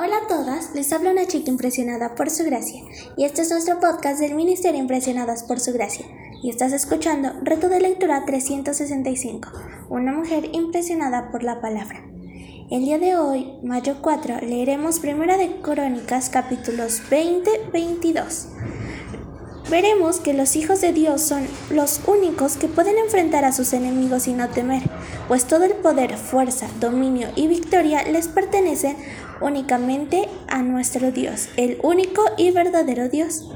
Hola a todas, les habla una chica impresionada por su gracia y este es nuestro podcast del Ministerio Impresionadas por su gracia y estás escuchando Reto de Lectura 365, una mujer impresionada por la palabra. El día de hoy, mayo 4, leeremos Primera de Crónicas capítulos 20-22 veremos que los hijos de Dios son los únicos que pueden enfrentar a sus enemigos y no temer, pues todo el poder, fuerza, dominio y victoria les pertenecen únicamente a nuestro Dios, el único y verdadero Dios.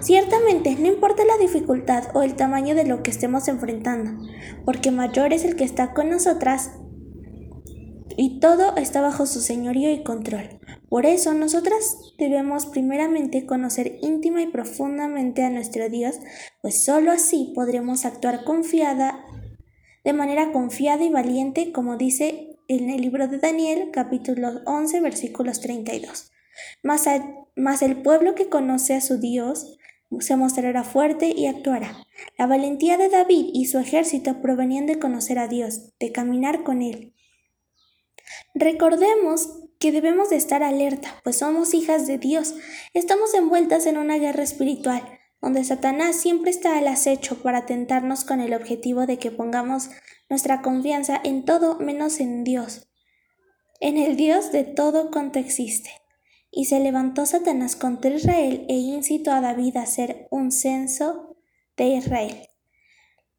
Ciertamente, no importa la dificultad o el tamaño de lo que estemos enfrentando, porque mayor es el que está con nosotras y todo está bajo su señorío y control. Por eso nosotras debemos primeramente conocer íntima y profundamente a nuestro Dios, pues sólo así podremos actuar confiada, de manera confiada y valiente, como dice en el libro de Daniel, capítulo 11, versículos 32. Mas, el pueblo que conoce a su Dios se mostrará fuerte y actuará. La valentía de David y su ejército provenían de conocer a Dios, de caminar con Él. Recordemos que debemos de estar alerta, pues somos hijas de Dios. Estamos envueltas en una guerra espiritual, donde Satanás siempre está al acecho para tentarnos con el objetivo de que pongamos nuestra confianza en todo menos en Dios, en el Dios de todo cuanto existe. Y se levantó Satanás contra Israel e incitó a David a hacer un censo de Israel.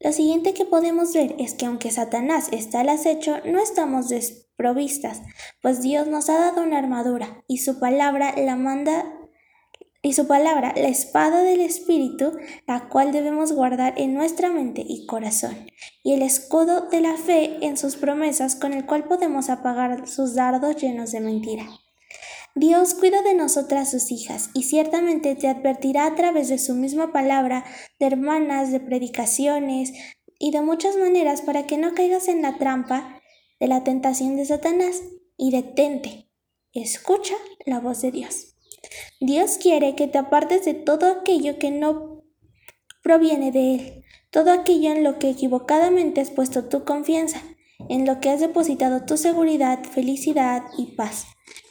Lo siguiente que podemos ver es que aunque Satanás está al acecho, no estamos desprovistas, pues Dios nos ha dado una armadura y su palabra la manda y su palabra, la espada del Espíritu, la cual debemos guardar en nuestra mente y corazón, y el escudo de la fe en sus promesas con el cual podemos apagar sus dardos llenos de mentira. Dios cuida de nosotras sus hijas y ciertamente te advertirá a través de su misma palabra, de hermanas, de predicaciones y de muchas maneras para que no caigas en la trampa de la tentación de Satanás y detente. Escucha la voz de Dios. Dios quiere que te apartes de todo aquello que no proviene de Él, todo aquello en lo que equivocadamente has puesto tu confianza, en lo que has depositado tu seguridad, felicidad y paz.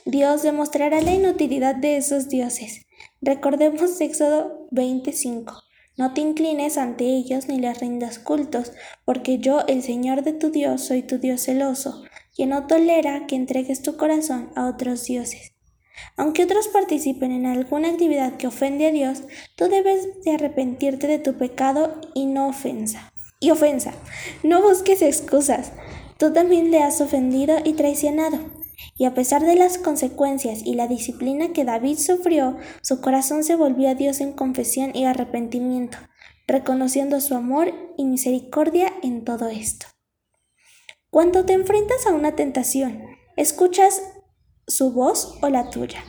Dios demostrará la inutilidad de esos dioses. Recordemos Éxodo 25. No te inclines ante ellos ni les rindas cultos, porque yo, el Señor de tu Dios, soy tu Dios celoso, que no tolera que entregues tu corazón a otros dioses. Aunque otros participen en alguna actividad que ofende a Dios, tú debes de arrepentirte de tu pecado y no ofensa. Y ofensa. No busques excusas. Tú también le has ofendido y traicionado. Y a pesar de las consecuencias y la disciplina que David sufrió, su corazón se volvió a Dios en confesión y arrepentimiento, reconociendo su amor y misericordia en todo esto. Cuando te enfrentas a una tentación, ¿escuchas su voz o la tuya?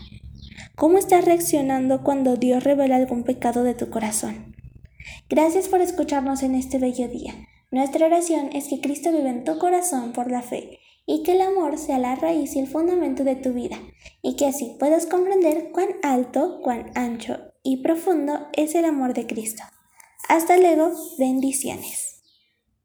¿Cómo estás reaccionando cuando Dios revela algún pecado de tu corazón? Gracias por escucharnos en este bello día. Nuestra oración es que Cristo vive en tu corazón por la fe y que el amor sea la raíz y el fundamento de tu vida, y que así puedas comprender cuán alto, cuán ancho y profundo es el amor de Cristo. Hasta luego, bendiciones.